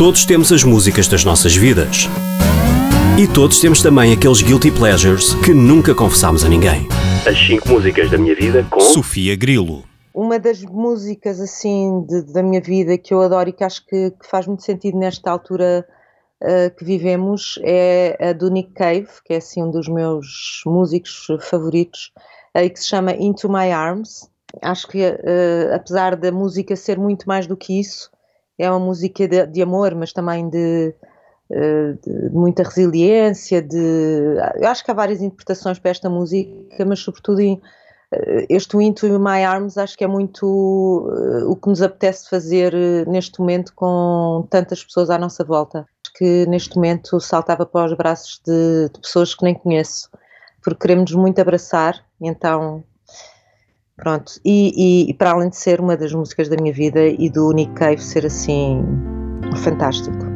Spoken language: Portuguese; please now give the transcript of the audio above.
Todos temos as músicas das nossas vidas. E todos temos também aqueles guilty pleasures que nunca confessámos a ninguém. As 5 músicas da minha vida com Sofia Grilo. Uma das músicas assim de, da minha vida que eu adoro e que acho que, que faz muito sentido nesta altura uh, que vivemos é a do Nick Cave, que é assim um dos meus músicos favoritos, uh, e que se chama Into My Arms. Acho que uh, apesar da música ser muito mais do que isso, é uma música de, de amor, mas também de, eh, de, de, muita resiliência, de eu acho que há várias interpretações para esta música, mas sobretudo em, eh, este Into My Arms acho que é muito uh, o que nos apetece fazer neste momento com tantas pessoas à nossa volta. Acho que neste momento saltava para os braços de, de pessoas que nem conheço, porque queremos muito abraçar, então Pronto, e, e, e, para além de ser uma das músicas da minha vida e do Nick Cave ser assim fantástico.